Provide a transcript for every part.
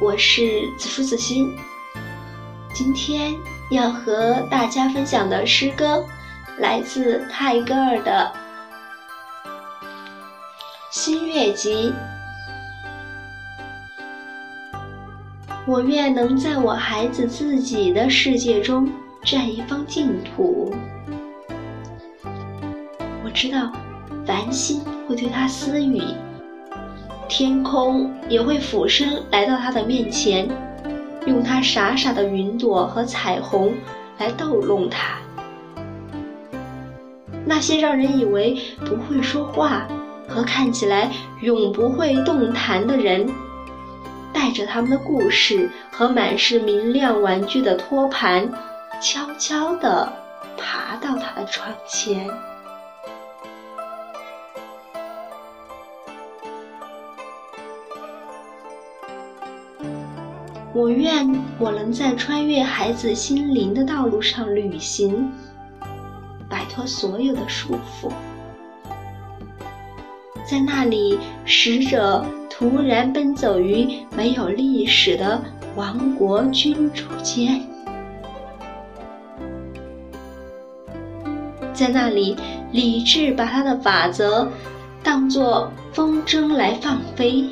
我是子舒子欣，今天要和大家分享的诗歌来自泰戈尔的《新月集》。我愿能在我孩子自己的世界中占一方净土。我知道，繁星会对他私语。天空也会俯身来到他的面前，用他傻傻的云朵和彩虹来逗弄他。那些让人以为不会说话和看起来永不会动弹的人，带着他们的故事和满是明亮玩具的托盘，悄悄地爬到他的窗前。我愿我能在穿越孩子心灵的道路上旅行，摆脱所有的束缚。在那里，使者突然奔走于没有历史的王国君主间，在那里，理智把他的法则当作风筝来放飞。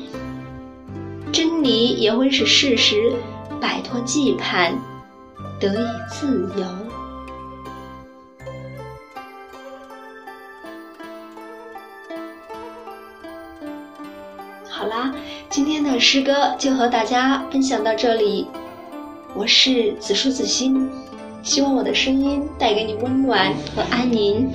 真理也会使事实摆脱羁绊，得以自由。好啦，今天的诗歌就和大家分享到这里。我是子舒子欣，希望我的声音带给你温暖和安宁。